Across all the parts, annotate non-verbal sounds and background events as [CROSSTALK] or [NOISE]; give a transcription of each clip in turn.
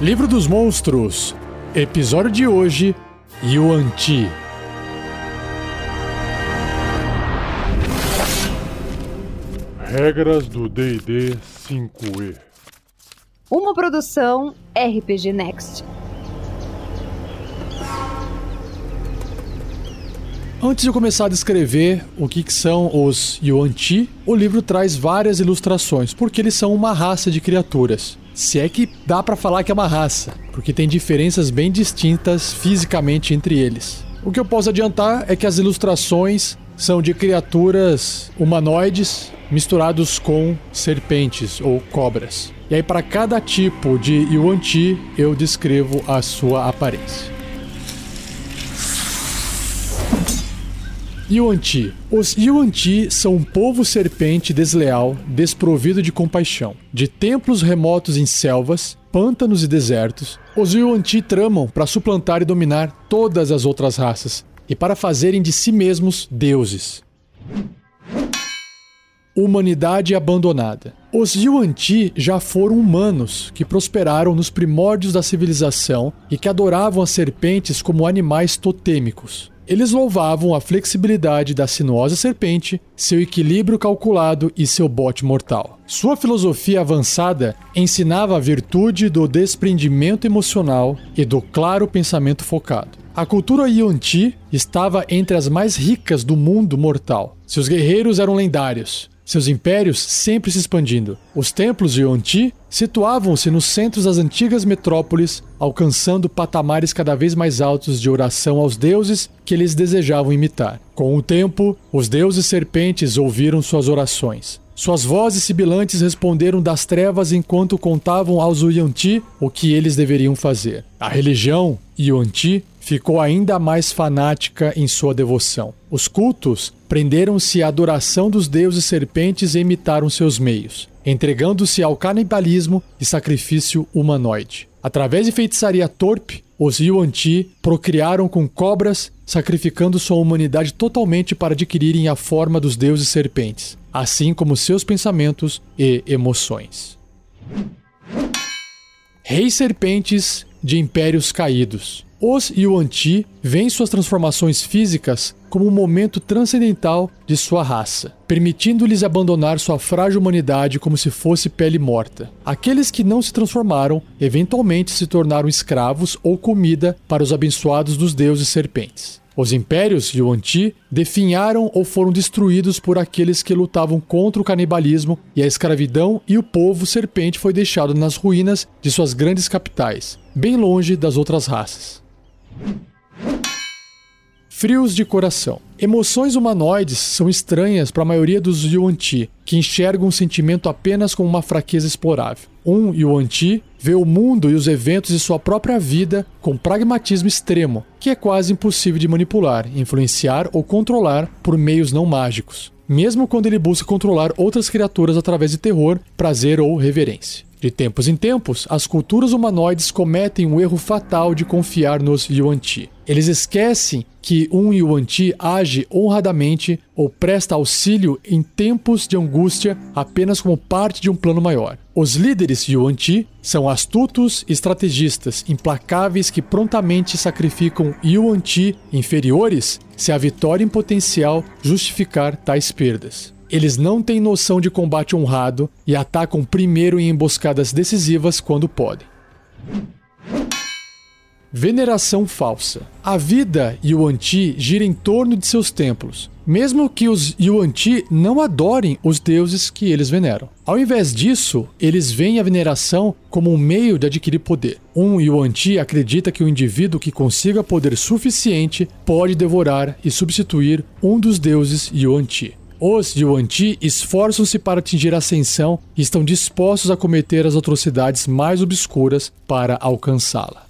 Livro dos Monstros, episódio de hoje, Yuan Ti. Regras do D&D 5e. Uma produção RPG Next. Antes de eu começar a descrever o que, que são os Yuan Ti, o livro traz várias ilustrações, porque eles são uma raça de criaturas. Se é que dá para falar que é uma raça, porque tem diferenças bem distintas fisicamente entre eles. O que eu posso adiantar é que as ilustrações são de criaturas humanoides misturados com serpentes ou cobras. E aí para cada tipo de Yuan Ti eu descrevo a sua aparência. Yuan-Ti. Os Yuan-Ti são um povo serpente desleal, desprovido de compaixão. De templos remotos em selvas, pântanos e desertos, os Yuan-Ti tramam para suplantar e dominar todas as outras raças e para fazerem de si mesmos deuses. Humanidade abandonada. Os Yuan-Ti já foram humanos que prosperaram nos primórdios da civilização e que adoravam as serpentes como animais totêmicos. Eles louvavam a flexibilidade da sinuosa serpente, seu equilíbrio calculado e seu bote mortal. Sua filosofia avançada ensinava a virtude do desprendimento emocional e do claro pensamento focado. A cultura Yuan-Ti estava entre as mais ricas do mundo mortal. Seus guerreiros eram lendários, seus impérios sempre se expandindo. Os templos de Yuan-Ti situavam-se nos centros das antigas metrópoles, alcançando patamares cada vez mais altos de oração aos deuses que eles desejavam imitar. Com o tempo, os deuses serpentes ouviram suas orações. Suas vozes sibilantes responderam das trevas enquanto contavam aos Yuan-Ti o que eles deveriam fazer. A religião Yuan-Ti ficou ainda mais fanática em sua devoção. Os cultos prenderam-se à adoração dos deuses serpentes e imitaram seus meios, entregando-se ao canibalismo e sacrifício humanoide. Através de feitiçaria torpe, os Yuan-Ti procriaram com cobras, sacrificando sua humanidade totalmente para adquirirem a forma dos deuses serpentes, assim como seus pensamentos e emoções. Reis serpentes de impérios caídos. Os Yuan-Ti veem suas transformações físicas como um momento transcendental de sua raça, permitindo-lhes abandonar sua frágil humanidade como se fosse pele morta. Aqueles que não se transformaram eventualmente se tornaram escravos ou comida para os abençoados dos deuses serpentes. Os impérios Yuan-Ti definharam ou foram destruídos por aqueles que lutavam contra o canibalismo e a escravidão, e o povo serpente foi deixado nas ruínas de suas grandes capitais, bem longe das outras raças. Frios de coração. Emoções humanoides são estranhas para a maioria dos Yuan-Ti, que enxergam um sentimento apenas como uma fraqueza explorável. Um Yuan-Ti vê o mundo e os eventos de sua própria vida com pragmatismo extremo, que é quase impossível de manipular, influenciar ou controlar por meios não mágicos, mesmo quando ele busca controlar outras criaturas através de terror, prazer ou reverência. De tempos em tempos, as culturas humanoides cometem o erro fatal de confiar nos Yuan-Ti. Eles esquecem que um Yuan-Ti age honradamente ou presta auxílio em tempos de angústia apenas como parte de um plano maior. Os líderes Yuan-Ti são astutos estrategistas, implacáveis que prontamente sacrificam Yuan-Ti inferiores se a vitória em potencial justificar tais perdas. Eles não têm noção de combate honrado e atacam primeiro em emboscadas decisivas quando podem. Veneração falsa. A vida Yuan-Ti gira em torno de seus templos, mesmo que os Yuan-Ti não adorem os deuses que eles veneram. Ao invés disso, eles veem a veneração como um meio de adquirir poder. Um Yuan-Ti acredita que o indivíduo que consiga poder suficiente pode devorar e substituir um dos deuses Yuan-Ti. Os Yuan-Ti esforçam-se para atingir a ascensão e estão dispostos a cometer as atrocidades mais obscuras para alcançá-la.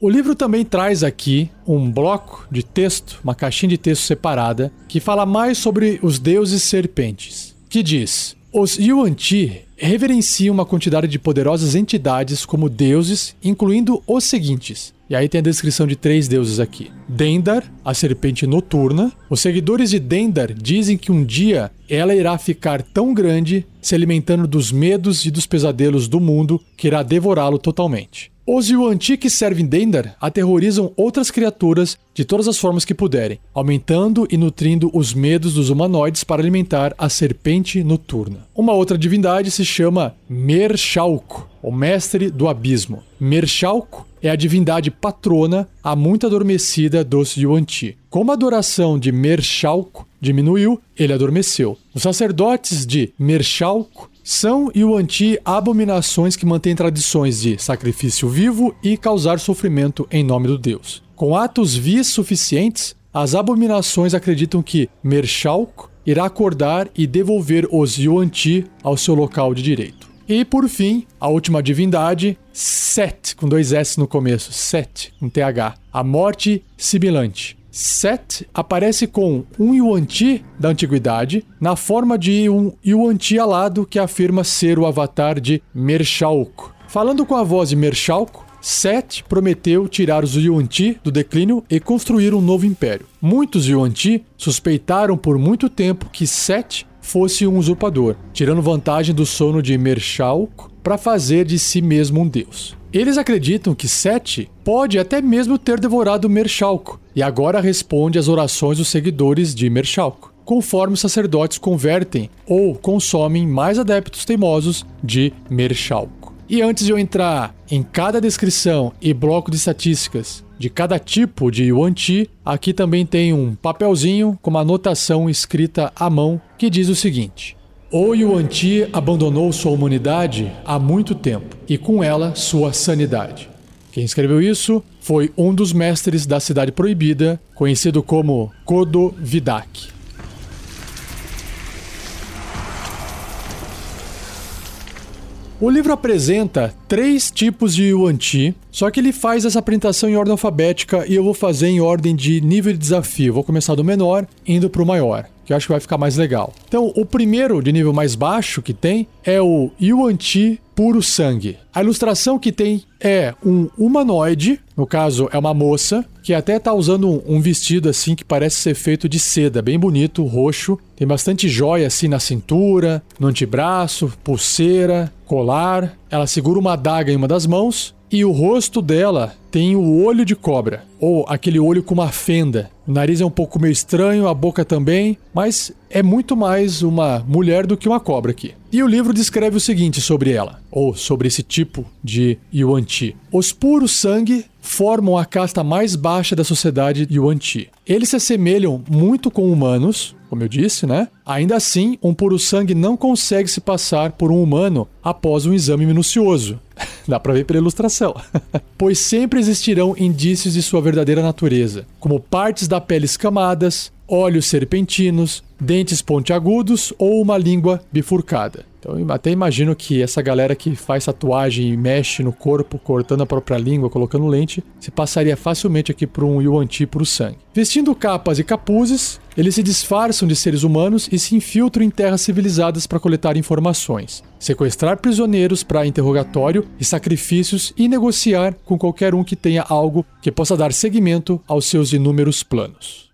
O livro também traz aqui um bloco de texto, uma caixinha de texto separada, que fala mais sobre os deuses serpentes, que diz: Os Yuan-Ti reverenciam uma quantidade de poderosas entidades como deuses, incluindo os seguintes: E aí tem a descrição de três deuses aqui: Dendar, a serpente noturna. Os seguidores de Dendar dizem que um dia ela irá ficar tão grande, se alimentando dos medos e dos pesadelos do mundo, que irá devorá-lo totalmente. Os Yuan-Ti que servem Dendar aterrorizam outras criaturas de todas as formas que puderem, aumentando e nutrindo os medos dos humanoides para alimentar a serpente noturna. Uma outra divindade se chama Mershalco, o mestre do abismo. Mershalco é a divindade patrona há muito adormecida dos Yuan-Ti. Como a adoração de Mershalco diminuiu, ele adormeceu. Os sacerdotes de Mershalco são e o anti abominações que mantêm tradições de sacrifício vivo e causar sofrimento em nome do Deus. Com atos vis suficientes, as abominações acreditam que Mershalk irá acordar e devolver os Yuan-Ti ao seu local de direito. E por fim, a última divindade, Set, com dois S no começo, Set, com TH, a morte sibilante. Set aparece com um Yuan-Ti da antiguidade, na forma de um Yuan-Ti alado que afirma ser o avatar de Mershalco. Falando com a voz de Mershalco, Set prometeu tirar os Yuan-Ti do declínio e construir um novo império. Muitos Yuan-Ti suspeitaram por muito tempo que Set fosse um usurpador, tirando vantagem do sono de Mershalco para fazer de si mesmo um deus. Eles acreditam que Sete pode até mesmo ter devorado Mershalco e agora responde às orações dos seguidores de Mershalco, conforme os sacerdotes convertem ou consomem mais adeptos teimosos de Mershalco. E antes de eu entrar em cada descrição e bloco de estatísticas de cada tipo de Yuan-Ti, aqui também tem um papelzinho com uma anotação escrita à mão que diz o seguinte: o Yuan-Ti abandonou sua humanidade há muito tempo e com ela sua sanidade. Quem escreveu isso foi um dos mestres da Cidade Proibida, conhecido como Kodo Vidak. O livro apresenta três tipos de Yuan-Ti, só que ele faz essa apresentação em ordem alfabética e eu vou fazer em ordem de nível de desafio. Vou começar do menor, indo para o maior que eu acho que vai ficar mais legal. Então, o primeiro de nível mais baixo que tem é o Yuan-Ti puro sangue. A ilustração que tem é um humanoide, no caso é uma moça, que até tá usando um, vestido assim que parece ser feito de seda, bem bonito, roxo. Tem bastante joia assim na cintura, no antebraço, pulseira, colar. Ela segura uma adaga em uma das mãos e o rosto dela tem o olho de cobra, ou aquele olho com uma fenda. O nariz é um pouco meio estranho, a boca também, mas é muito mais uma mulher do que uma cobra aqui. E o livro descreve o seguinte sobre ela, ou sobre esse tipo de Yuan-Ti. Os puros sangue formam a casta mais baixa da sociedade Yuan-Ti. Eles se assemelham muito com humanos, como eu disse, né? Ainda assim, um puro sangue não consegue se passar por um humano após um exame minucioso. [LAUGHS] Dá pra ver pela ilustração. [LAUGHS] pois sempre existirão indícios de sua verdadeira natureza, como partes da pele escamadas, olhos serpentinos, dentes pontiagudos ou uma língua bifurcada. Então, até imagino que essa galera que faz tatuagem e mexe no corpo, cortando a própria língua, colocando lente, se passaria facilmente aqui por um Yuan-Ti puro sangue. Vestindo capas e capuzes, eles se disfarçam de seres humanos e se infiltram em terras civilizadas para coletar informações, sequestrar prisioneiros para interrogatório e sacrifícios e negociar com qualquer um que tenha algo que possa dar seguimento aos seus inúmeros planos.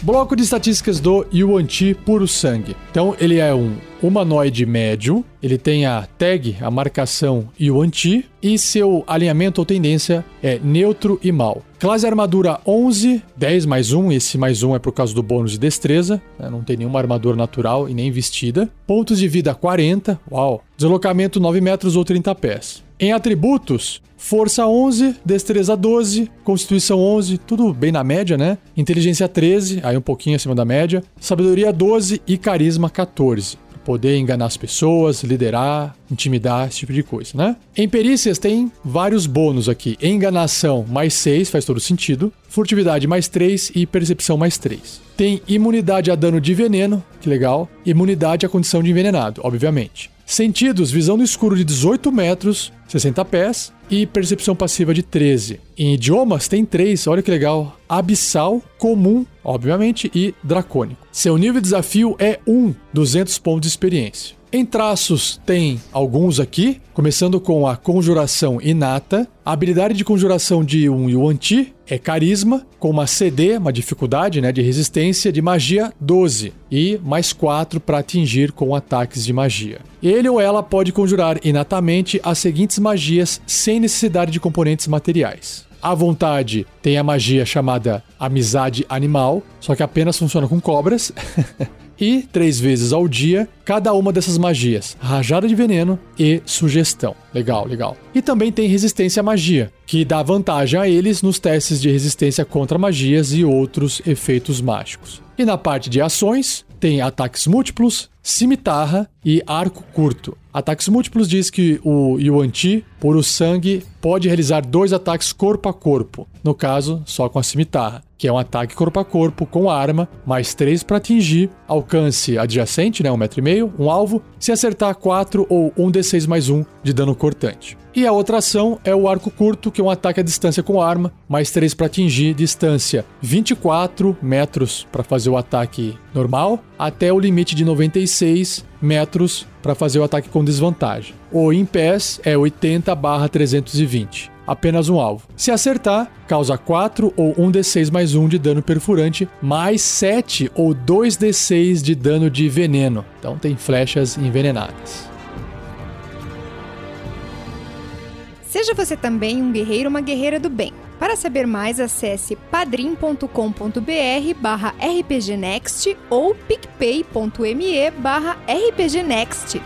Bloco de estatísticas do Yuan-Ti puro sangue. Então, ele é um humanoide médio, ele tem a tag, a marcação Yuan-Ti, e seu alinhamento ou tendência é neutro e mal. Classe armadura 11, 10 mais 1, esse mais 1 é por causa do bônus de destreza, né? não tem nenhuma armadura natural e nem vestida. Pontos de vida 40, uau. Deslocamento 9 metros ou 30 pés. Em atributos, Força 11, Destreza 12, Constituição 11, tudo bem na média, né? Inteligência 13, aí um pouquinho acima da média. Sabedoria 12 e Carisma 14 poder enganar as pessoas, liderar, intimidar, esse tipo de coisa, né? Em perícias tem vários bônus aqui. Enganação mais 6, faz todo sentido. Furtividade mais 3 e percepção mais 3. Tem imunidade a dano de veneno, que legal. Imunidade à condição de envenenado, obviamente. Sentidos, visão no escuro de 18 metros, 60 pés, e percepção passiva de 13. Em idiomas tem três, olha que legal: abissal, comum, obviamente, e dracônico. Seu nível de desafio é 1, 200 pontos de experiência. Em traços tem alguns aqui, começando com a conjuração inata. A habilidade de conjuração de um Yuan Ti é carisma, com uma CD, uma dificuldade né, de resistência de magia 12 e mais 4 para atingir com ataques de magia. Ele ou ela pode conjurar inatamente as seguintes magias sem necessidade de componentes materiais. À vontade tem a magia chamada Amizade Animal, só que apenas funciona com cobras. [LAUGHS] e três vezes ao dia cada uma dessas magias: rajada de veneno e sugestão. Legal, legal. E também tem resistência à magia, que dá vantagem a eles nos testes de resistência contra magias e outros efeitos mágicos. E na parte de ações, tem ataques múltiplos, cimitarra e arco curto. Ataques múltiplos diz que o Yuan Ti, puro sangue, pode realizar dois ataques corpo a corpo, no caso, só com a cimitarra, que é um ataque corpo a corpo com arma, mais três para atingir, alcance adjacente, né, um metro e meio, um alvo, se acertar 4 ou 1 d6 mais 1 de dano cortante. E a outra ação é o arco curto, que é um ataque à distância com arma, mais 3 para atingir distância 24 metros para fazer o ataque normal, até o limite de 96 metros para fazer o ataque com desvantagem. O em pés é 80 320 apenas um alvo. Se acertar, causa 4 ou 1d6 mais 1 de dano perfurante, mais 7 ou 2d6 de dano de veneno. Então tem flechas envenenadas. Seja você também um guerreiro ou uma guerreira do bem. Para saber mais, acesse padrim.com.br barra rpgnext ou picpay.me barra rpgnext.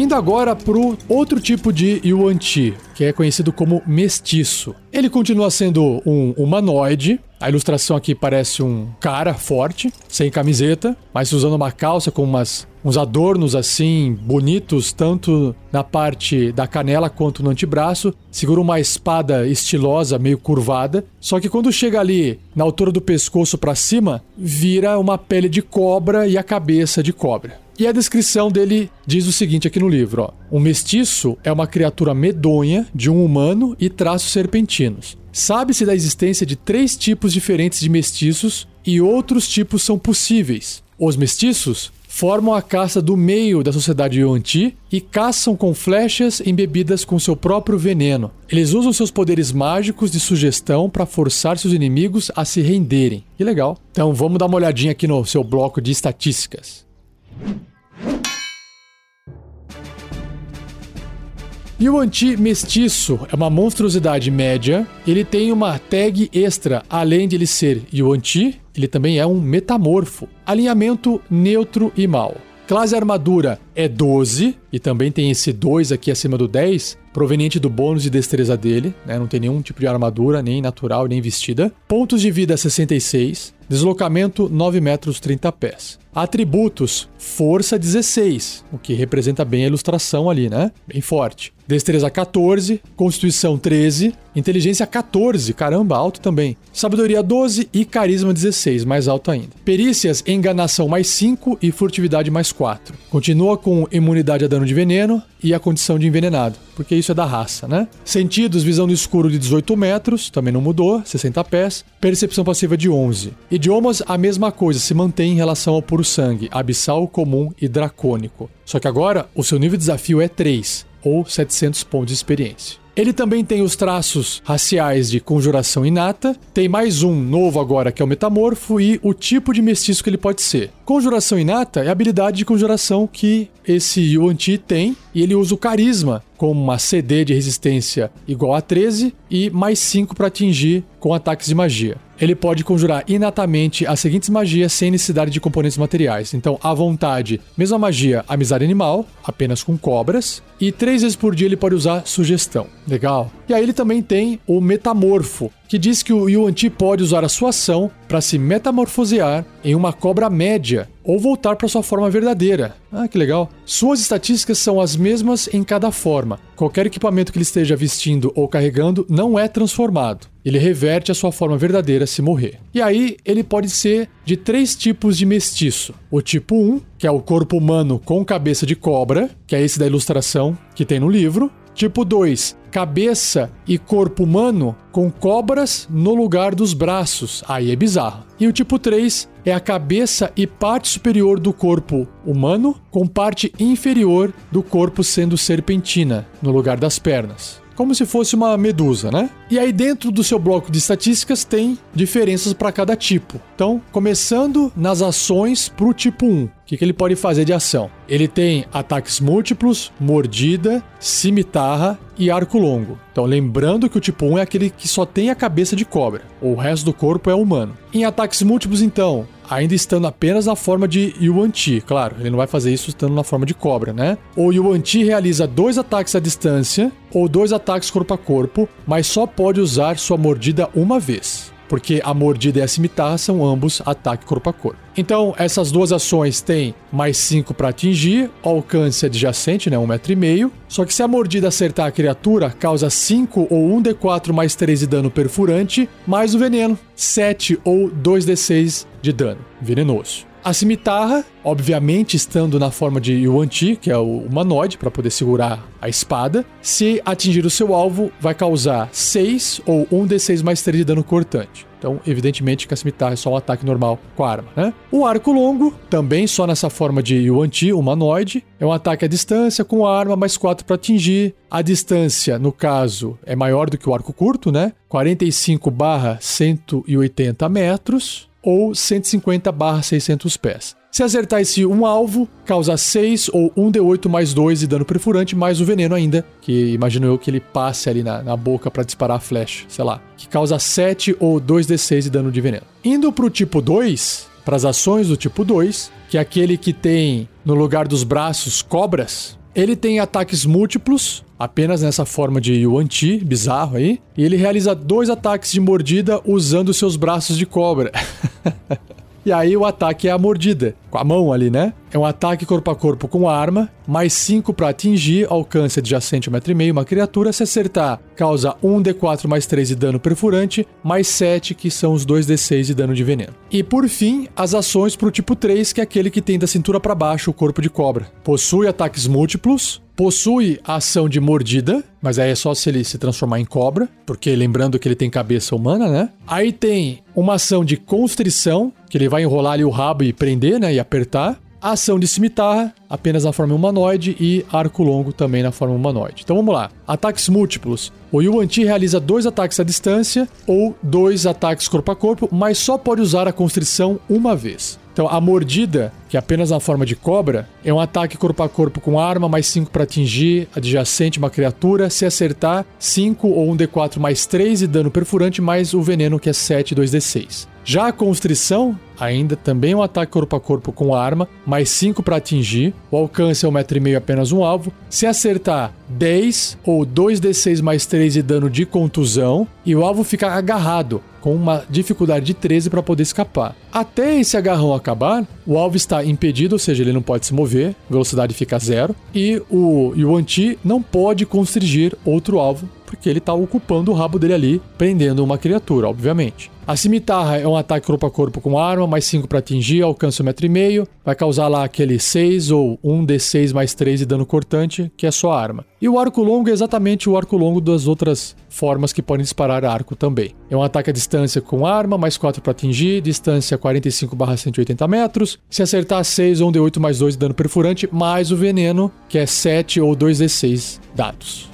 Indo agora pro outro tipo de Yuan Ti, que é conhecido como mestiço. Ele continua sendo um humanoide. A ilustração aqui parece um cara forte, sem camiseta, mas usando uma calça com umas, uns adornos assim bonitos, tanto na parte da canela quanto no antebraço. Segura uma espada estilosa, meio curvada. Só que quando chega ali na altura do pescoço para cima, vira uma pele de cobra e a cabeça de cobra. E a descrição dele diz o seguinte aqui no livro: ó. Um mestiço é uma criatura medonha de um humano e traços serpentinos. Sabe-se da existência de três tipos diferentes de mestiços e outros tipos são possíveis. Os mestiços formam a caça do meio da sociedade Yuan-Ti e caçam com flechas embebidas com seu próprio veneno. Eles usam seus poderes mágicos de sugestão para forçar seus inimigos a se renderem. Que legal. Então vamos dar uma olhadinha aqui no seu bloco de estatísticas. E o anti-mestiço é uma monstruosidade média. Ele tem uma tag extra, além de ele ser Yuan-Ti, ele também é um metamorfo. Alinhamento neutro e mal. Classe armadura é 12, e também tem esse 2 aqui acima do 10, proveniente do bônus de destreza dele, né? Não tem nenhum tipo de armadura, nem natural, nem vestida. Pontos de vida 66, deslocamento 9 metros 30 pés. Atributos: força 16, o que representa bem a ilustração ali, né? Bem forte. Destreza 14, Constituição 13, Inteligência 14, caramba, alto também. Sabedoria 12 e Carisma 16, mais alto ainda. Perícias, Enganação mais 5 e Furtividade mais 4. Continua com imunidade a dano de veneno e a condição de envenenado, porque isso é da raça, né? Sentidos, visão no escuro de 18 metros, também não mudou, 60 pés. Percepção passiva de 11. Idiomas, a mesma coisa, se mantém em relação ao puro sangue, abissal, comum e dracônico. Só que agora o seu nível de desafio é 3 ou 700 pontos de experiência. Ele também tem os traços raciais de conjuração inata, tem mais um novo agora que é o metamorfo e o tipo de mestiço que ele pode ser. Conjuração inata é a habilidade de conjuração que esse Yuan Ti tem e ele usa o carisma como uma CD de resistência igual a 13 e mais 5 para atingir com ataques de magia ele pode conjurar inatamente as seguintes magias sem necessidade de componentes materiais. Então, à vontade, mesma magia, amizade animal, apenas com cobras, e três vezes por dia ele pode usar sugestão. Legal. E aí ele também tem o metamorfo, que diz que o Yuan Ti pode usar a sua ação para se metamorfosear em uma cobra média ou voltar para sua forma verdadeira. Ah, que legal. Suas estatísticas são as mesmas em cada forma. Qualquer equipamento que ele esteja vestindo ou carregando não é transformado. Ele reverte a sua forma verdadeira se morrer. E aí, ele pode ser de três tipos de mestiço: o tipo 1, que é o corpo humano com cabeça de cobra, que é esse da ilustração que tem no livro. Tipo 2, cabeça e corpo humano com cobras no lugar dos braços. Aí é bizarro. E o tipo 3 é a cabeça e parte superior do corpo humano com parte inferior do corpo sendo serpentina no lugar das pernas como se fosse uma medusa, né? E aí dentro do seu bloco de estatísticas tem diferenças para cada tipo. Então, começando nas ações para o tipo 1. O que, que ele pode fazer de ação? Ele tem ataques múltiplos, mordida, cimitarra e arco longo. Então, lembrando que o tipo 1 é aquele que só tem a cabeça de cobra, o resto do corpo é humano. Em ataques múltiplos, então, ainda estando apenas na forma de Yuan Ti. Claro, ele não vai fazer isso estando na forma de cobra, né? O Yuan Ti realiza dois ataques à distância ou dois ataques corpo a corpo, mas só pode usar sua mordida uma vez porque a mordida e a cimitarra são ambos ataque corpo a corpo. Então, essas duas ações têm mais 5 para atingir, alcance adjacente, né, 1,5 um metro e meio. Só que se a mordida acertar a criatura, causa 5 ou 1d4 mais 3 de dano perfurante, mais o veneno, 7 ou 2d6 de dano venenoso. A cimitarra, obviamente estando na forma de Yuan Ti, que é o humanoide, para poder segurar a espada, se atingir o seu alvo, vai causar 6 ou 1d6 mais 3 de dano cortante. Então, evidentemente que a cimitarra é só um ataque normal com a arma, né? O arco longo, também só nessa forma de Yuan Ti, humanoide, é um ataque à distância com a arma mais 4 para atingir. A distância, no caso, é maior do que o arco curto, né? 45 barra 180 metros ou 150 barra 600 pés. Se acertar esse um alvo, causa 6 ou 1d8 mais 2 de dano perfurante, mais o veneno ainda, que imagino eu que ele passe ali na, na boca para disparar a flecha, sei lá, que causa 7 ou 2d6 de dano de veneno. Indo pro tipo 2, para as ações do tipo 2, que é aquele que tem no lugar dos braços cobras, ele tem ataques múltiplos, apenas nessa forma de Yuan Ti, bizarro aí, e ele realiza dois ataques de mordida usando seus braços de cobra. [LAUGHS] E aí o ataque é a mordida, com a mão ali, né? É um ataque corpo a corpo com arma, mais 5 para atingir, alcance adjacente 1,5m, uma criatura. Se acertar, causa 1d4 mais 3 de dano perfurante, mais 7, que são os 2d6 de dano de veneno. E por fim, as ações pro tipo 3, que é aquele que tem da cintura para baixo o corpo de cobra. Possui ataques múltiplos, possui a ação de mordida, mas aí é só se ele se transformar em cobra, porque lembrando que ele tem cabeça humana, né? Aí tem uma ação de constrição, que ele vai enrolar ali o rabo e prender, né, e apertar. A ação de cimitarra, apenas na forma humanoide, e arco longo também na forma humanoide. Então vamos lá. Ataques múltiplos. O Yuan Ti realiza dois ataques à distância ou dois ataques corpo a corpo, mas só pode usar a constrição uma vez. Então, a mordida, que é apenas na forma de cobra, é um ataque corpo a corpo com arma, mais 5 para atingir adjacente uma criatura. Se acertar, 5 ou um D4 mais 3 de dano perfurante, mais o veneno, que é 7, 2D6. Já a constrição, ainda também um ataque corpo a corpo com arma, mais 5 para atingir. O alcance é 1,5m apenas um alvo. Se acertar, 10 ou 2d6 mais 3 de dano de contusão. E o alvo fica agarrado, com uma dificuldade de 13 para poder escapar. Até esse agarrão acabar, o alvo está impedido, ou seja, ele não pode se mover, velocidade fica zero. E o Yuan Ti não pode constrigir outro alvo, porque ele está ocupando o rabo dele ali, prendendo uma criatura, obviamente. A cimitarra é um ataque corpo a corpo com arma, mais 5 para atingir, alcança 1,5m, vai causar lá aquele 6 ou 1d6 mais 3 de dano cortante, que é só arma. E o arco longo é exatamente o arco longo das outras formas que podem disparar arco também. É um ataque à distância com arma, mais 4 para atingir, distância 45/180 metros. Se acertar 6 ou 1d8 mais 2 de dano perfurante, mais o veneno, que é 7 ou 2d6 dados.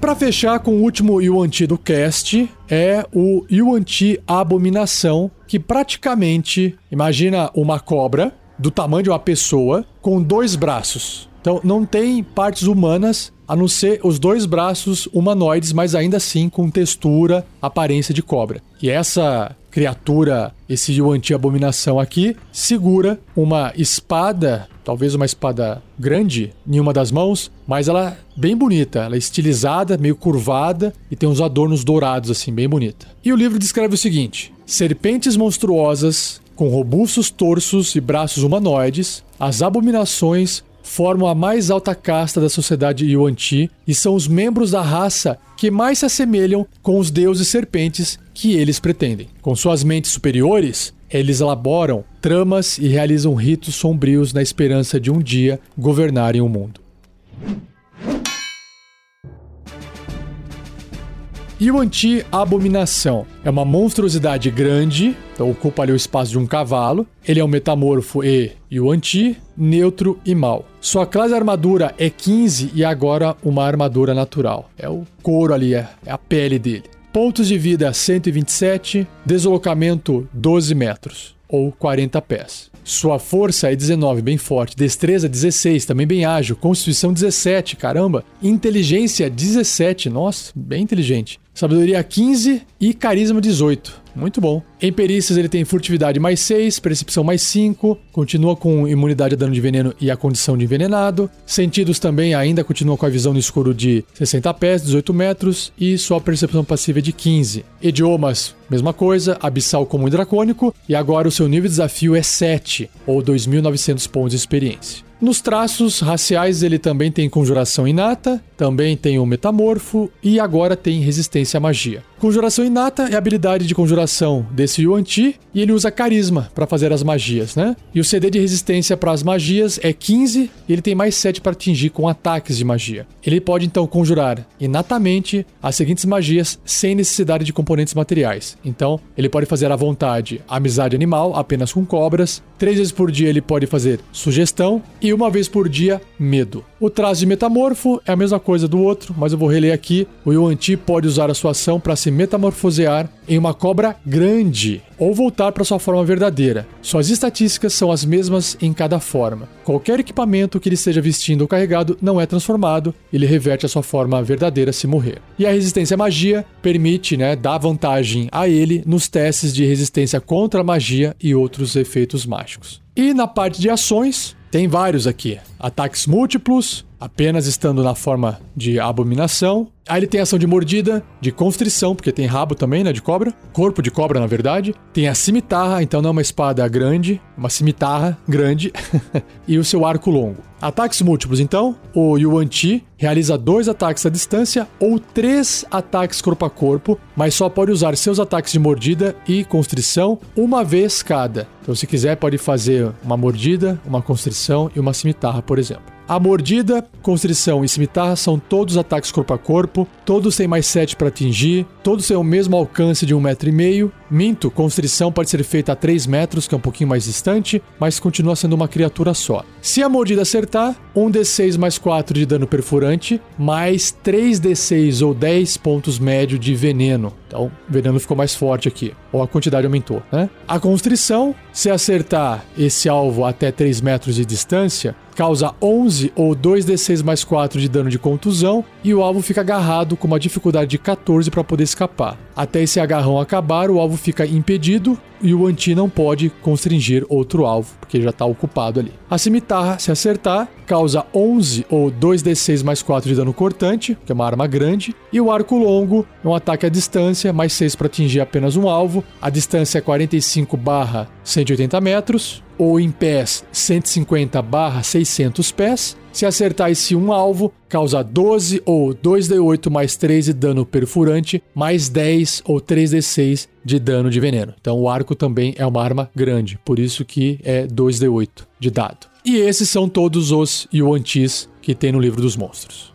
Para fechar com o último Yuan-Ti do cast, é o Yuan-Ti Abominação, que praticamente, imagina uma cobra do tamanho de uma pessoa com dois braços. Então não tem partes humanas a não ser os dois braços humanoides, mas ainda assim com textura, aparência de cobra. E essa criatura, esse Yuan-Ti abominação aqui, segura uma espada, talvez uma espada grande em uma das mãos, mas ela é bem bonita, ela é estilizada, meio curvada e tem uns adornos dourados assim, bem bonita. E o livro descreve o seguinte: serpentes monstruosas com robustos torsos e braços humanoides, as abominações formam a mais alta casta da sociedade Yuan-Ti e são os membros da raça que mais se assemelham com os deuses serpentes que eles pretendem. Com suas mentes superiores, eles elaboram tramas e realizam ritos sombrios na esperança de um dia governarem o mundo. Yuan-Ti Abominação é uma monstruosidade grande, então ocupa ali o espaço de um cavalo. Ele é um metamorfo e Yuan-Ti, neutro e mal. Sua classe armadura é 15 e agora uma armadura natural. É o couro ali, é, é a pele dele. Pontos de vida 127, deslocamento 12 metros ou 40 pés. Sua força é 19, bem forte. Destreza 16, também bem ágil. Constituição 17, caramba. Inteligência 17, nossa, bem inteligente. Sabedoria 15 e carisma 18. Muito bom. Em perícias ele tem furtividade mais 6, percepção mais 5, continua com imunidade a dano de veneno e a condição de envenenado. Sentidos também ainda continua com a visão no escuro de 60 pés, 18 metros e sua percepção passiva é de 15. Idiomas, mesma coisa, abissal comum e dracônico e agora o seu nível de desafio é 7 ou 2.900 pontos de experiência. Nos traços raciais ele também tem conjuração inata, também tem o metamorfo e agora tem resistência à magia. Conjuração inata é a habilidade de conjuração desse Yuan Ti e ele usa carisma para fazer as magias, né? E o CD de resistência para as magias é 15 e ele tem mais 7 para atingir com ataques de magia. Ele pode então conjurar inatamente as seguintes magias sem necessidade de componentes materiais. Então, ele pode fazer à vontade amizade animal apenas com cobras, três vezes por dia ele pode fazer sugestão e uma vez por dia medo. O traço de metamorfo é a mesma coisa do outro, mas eu vou reler aqui. O Yuan Ti pode usar a sua ação para se metamorfosear em uma cobra grande ou voltar para sua forma verdadeira. Suas estatísticas são as mesmas em cada forma. Qualquer equipamento que ele esteja vestindo ou carregado não é transformado, ele reverte a sua forma verdadeira se morrer. E a resistência à magia permite, né, dar vantagem a ele nos testes de resistência contra a magia e outros efeitos mágicos. E na parte de ações, tem vários aqui. Ataques múltiplos, apenas estando na forma de abominação. Aí ele tem ação de mordida, de constrição, porque tem rabo também, né, de cobra. Corpo de cobra, na verdade. Tem a cimitarra, então não é uma espada grande, uma cimitarra grande. [LAUGHS] e o seu arco longo. Ataques múltiplos, então. O Yuan Ti realiza dois ataques à distância ou três ataques corpo a corpo, mas só pode usar seus ataques de mordida e constrição uma vez cada. Então, se quiser, pode fazer uma mordida, uma constrição e uma cimitarra, por exemplo. A mordida, constrição e cimitarra são todos ataques corpo a corpo, todos têm mais 7 para atingir, todos têm o mesmo alcance de 1,5 metro. E meio. Minto, constrição pode ser feita a 3 metros, que é um pouquinho mais distante, mas continua sendo uma criatura só. Se a mordida acertar, 1d6 mais 4 de dano perfurante, mais 3d6 ou 10 pontos médio de veneno. Então, o veneno ficou mais forte aqui, ou a quantidade aumentou, né? A constrição, se acertar esse alvo até 3 metros de distância, causa 11 ou 2d6 mais 4 de dano de contusão e o alvo fica agarrado com uma dificuldade de 14 para poder escapar. Até esse agarrão acabar, o alvo fica impedido e o anti não pode constringir outro alvo, porque já está ocupado ali. A cimitarra, se acertar, causa 11 ou 2d6 mais 4 de dano cortante, que é uma arma grande, e o arco longo é um ataque à distância, mais 6 para atingir apenas um alvo. A distância é 45 barra 180 metros, ou em pés 150 barra 600 pés, se acertar esse um alvo, causa 12 ou 2d8 mais 3 de dano perfurante, mais 10 ou 3d6 de dano de veneno. Então o arco também é uma arma grande, por isso que é 2d8 de dado. E esses são todos os Yuan-Tis que tem no livro dos monstros.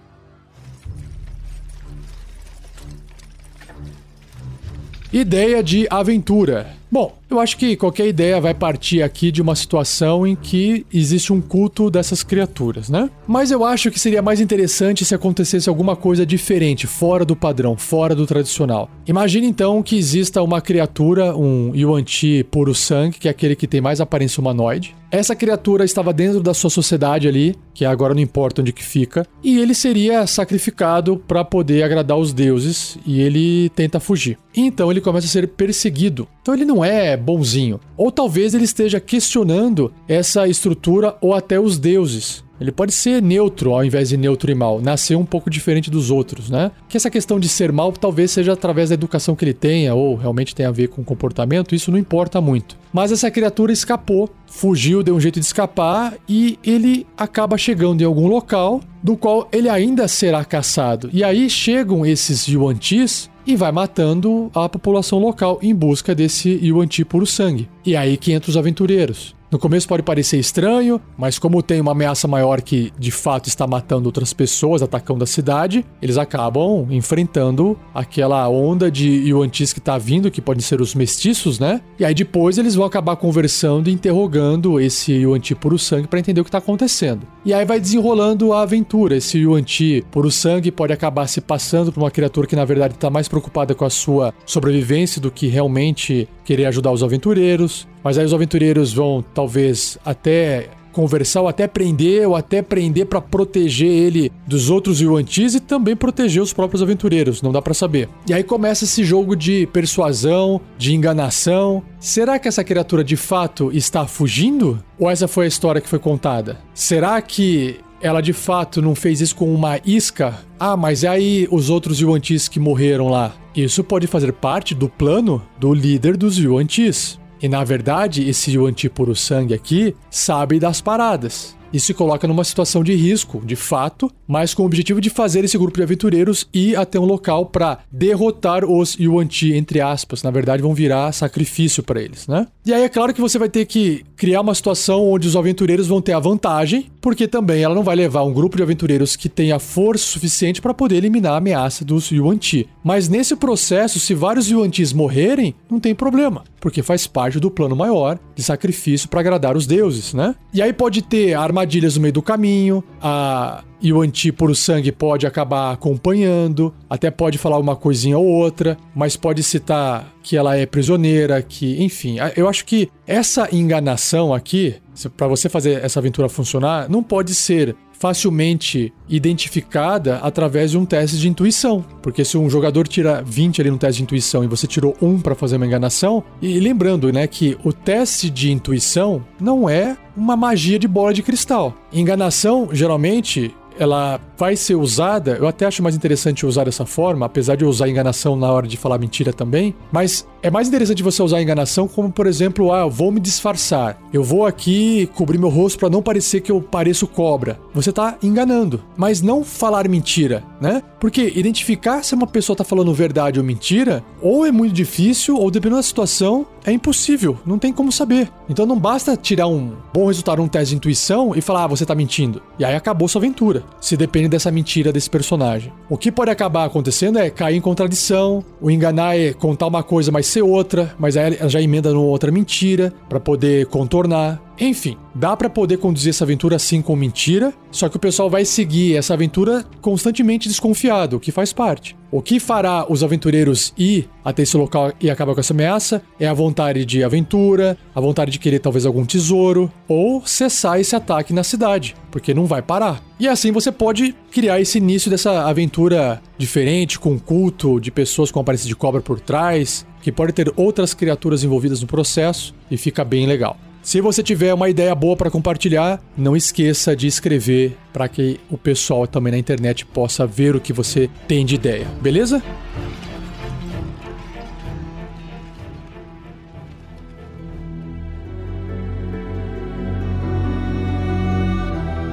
Ideia de aventura. Bom, eu acho que qualquer ideia vai partir aqui de uma situação em que existe um culto dessas criaturas, né? Mas eu acho que seria mais interessante se acontecesse alguma coisa diferente, fora do padrão, fora do tradicional. Imagine então que exista uma criatura, um Yuan-Ti puro sangue, que é aquele que tem mais aparência humanoide. Essa criatura estava dentro da sua sociedade ali, que agora não importa onde que fica, e ele seria sacrificado para poder agradar os deuses, e ele tenta fugir. Então ele começa a ser perseguido. Então ele não é bonzinho. Ou talvez ele esteja questionando essa estrutura ou até os deuses. Ele pode ser neutro ao invés de neutro e mal, nascer um pouco diferente dos outros, né? Que essa questão de ser mal talvez seja através da educação que ele tenha ou realmente tem a ver com comportamento, isso não importa muito. Mas essa criatura escapou, fugiu, deu um jeito de escapar e ele acaba chegando em algum local do qual ele ainda será caçado. E aí chegam esses Yuan-Tis e vai matando a população local em busca desse Yuan-Ti puro sangue. E aí que entra os aventureiros. No começo pode parecer estranho, mas como tem uma ameaça maior que de fato está matando outras pessoas, atacando a cidade, eles acabam enfrentando aquela onda de Yuan-Tis que está vindo, que podem ser os mestiços, né? E aí depois eles vão acabar conversando e interrogando esse Yuan-Ti puro sangue para entender o que está acontecendo. E aí vai desenrolando a aventura. Esse Yuan-Ti puro sangue pode acabar se passando por uma criatura que na verdade está mais preocupada com a sua sobrevivência do que realmente querer ajudar os aventureiros. Mas aí os aventureiros vão talvez até conversar ou até prender ou até prender para proteger ele dos outros Yuan-Tis e também proteger os próprios aventureiros, não dá para saber. E aí começa esse jogo de persuasão, de enganação. Será que essa criatura de fato está fugindo? Ou essa foi a história que foi contada? Será que ela de fato não fez isso com uma isca? Ah, mas e aí os outros Yuan-Tis que morreram lá? Isso pode fazer parte do plano do líder dos Yuan-Tis. E na verdade, esse Yuan-Ti puro sangue aqui sabe das paradas e se coloca numa situação de risco, de fato, mas com o objetivo de fazer esse grupo de aventureiros ir até um local para derrotar os Yuan-Ti, entre aspas. Na verdade, vão virar sacrifício para eles, né? E aí é claro que você vai ter que criar uma situação onde os aventureiros vão ter a vantagem, porque também ela não vai levar um grupo de aventureiros que tenha força suficiente para poder eliminar a ameaça dos Yuan-Ti. Mas nesse processo, se vários Yuan-Tis morrerem, não tem problema, porque faz parte do plano maior de sacrifício para agradar os deuses, né? E aí pode ter armadilhas no meio do caminho, a e o puro sangue pode acabar acompanhando, até pode falar uma coisinha ou outra, mas pode citar que ela é prisioneira, que, enfim, eu acho que essa enganação aqui, para você fazer essa aventura funcionar, não pode ser facilmente identificada através de um teste de intuição. Porque se um jogador tira 20 ali no teste de intuição e você tirou um para fazer uma enganação, e lembrando, né, que o teste de intuição não é uma magia de bola de cristal. Enganação, geralmente, ela vai ser usada, eu até acho mais interessante usar dessa forma, apesar de eu usar enganação na hora de falar mentira também, mas é mais interessante você usar enganação como, por exemplo, ah, eu vou me disfarçar. Eu vou aqui cobrir meu rosto para não parecer que eu pareço cobra. Você tá enganando, mas não falar mentira, né? Porque identificar se uma pessoa tá falando verdade ou mentira, ou é muito difícil, ou dependendo da situação, é impossível, não tem como saber. Então não basta tirar um bom resultado num teste de intuição e falar, ah, você tá mentindo. E aí acabou sua aventura, se depende dessa mentira desse personagem. O que pode acabar acontecendo é cair em contradição, o enganar é contar uma coisa, mas ser outra, mas aí ela já emenda numa outra mentira para poder contornar. Enfim, dá para poder conduzir essa aventura assim com mentira, só que o pessoal vai seguir essa aventura constantemente desconfiado, o que faz parte. O que fará os aventureiros ir até esse local e acabar com essa ameaça é a vontade de aventura, a vontade de querer talvez algum tesouro, ou cessar esse ataque na cidade, porque não vai parar. E assim você pode criar esse início dessa aventura diferente, com culto de pessoas com aparência de cobra por trás, que pode ter outras criaturas envolvidas no processo e fica bem legal. Se você tiver uma ideia boa para compartilhar, não esqueça de escrever para que o pessoal também na internet possa ver o que você tem de ideia, beleza?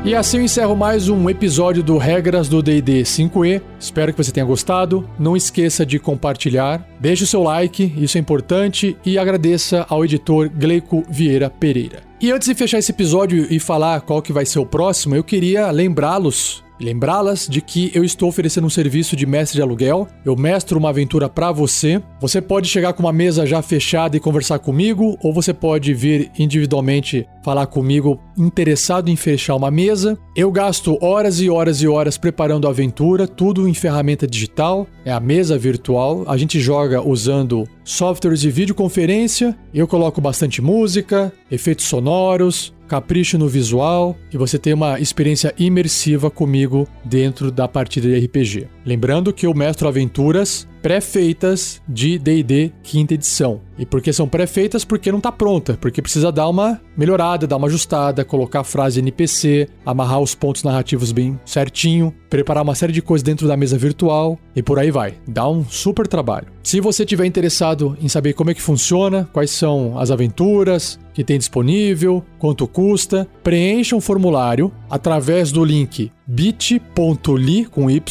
E assim eu encerro mais um episódio do Regras do D&D 5e. Espero que você tenha gostado. Não esqueça de compartilhar, deixe o seu like, isso é importante, e agradeça ao editor Gleico Vieira Pereira. E antes de fechar esse episódio e falar qual que vai ser o próximo, eu queria lembrá-los lembrá-las de que eu estou oferecendo um serviço de mestre de aluguel. Eu mestro uma aventura para você. Você pode chegar com uma mesa já fechada e conversar comigo, ou você pode vir individualmente falar comigo interessado em fechar uma mesa. Eu gasto horas e horas e horas preparando a aventura, tudo em ferramenta digital, é a mesa virtual. A gente joga usando softwares de videoconferência. Eu coloco bastante música, efeitos sonoros, capricho no visual e você tem uma experiência imersiva comigo dentro da partida de RPG. Lembrando que eu mestro aventuras pré-feitas de D&D quinta edição. E por que são pré-feitas? Porque não tá pronta, porque precisa dar uma melhorada, dar uma ajustada, colocar a frase NPC, amarrar os pontos narrativos bem certinho, preparar uma série de coisas dentro da mesa virtual e por aí vai. Dá um super trabalho. Se você tiver interessado em saber como é que funciona, quais são as aventuras que tem disponível, quanto custa, preencha um formulário através do link bit.ly com y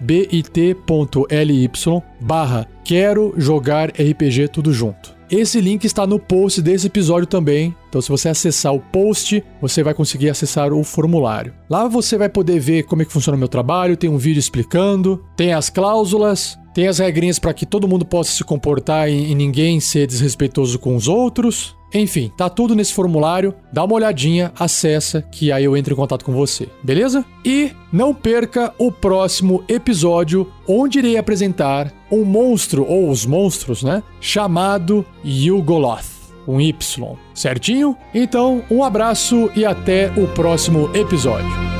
bit.ly barra quero jogar RPG tudo junto. Esse link está no post desse episódio também. Então, se você acessar o post, você vai conseguir acessar o formulário. Lá você vai poder ver como é que funciona o meu trabalho, tem um vídeo explicando, tem as cláusulas, tem as regrinhas para que todo mundo possa se comportar e, e ninguém ser desrespeitoso com os outros. Enfim, tá tudo nesse formulário. Dá uma olhadinha, acessa, que aí eu entro em contato com você, beleza? E não perca o próximo episódio, onde irei apresentar um monstro, ou os monstros, né? Chamado Yugoloth. Um Y, certinho? Então, um abraço e até o próximo episódio.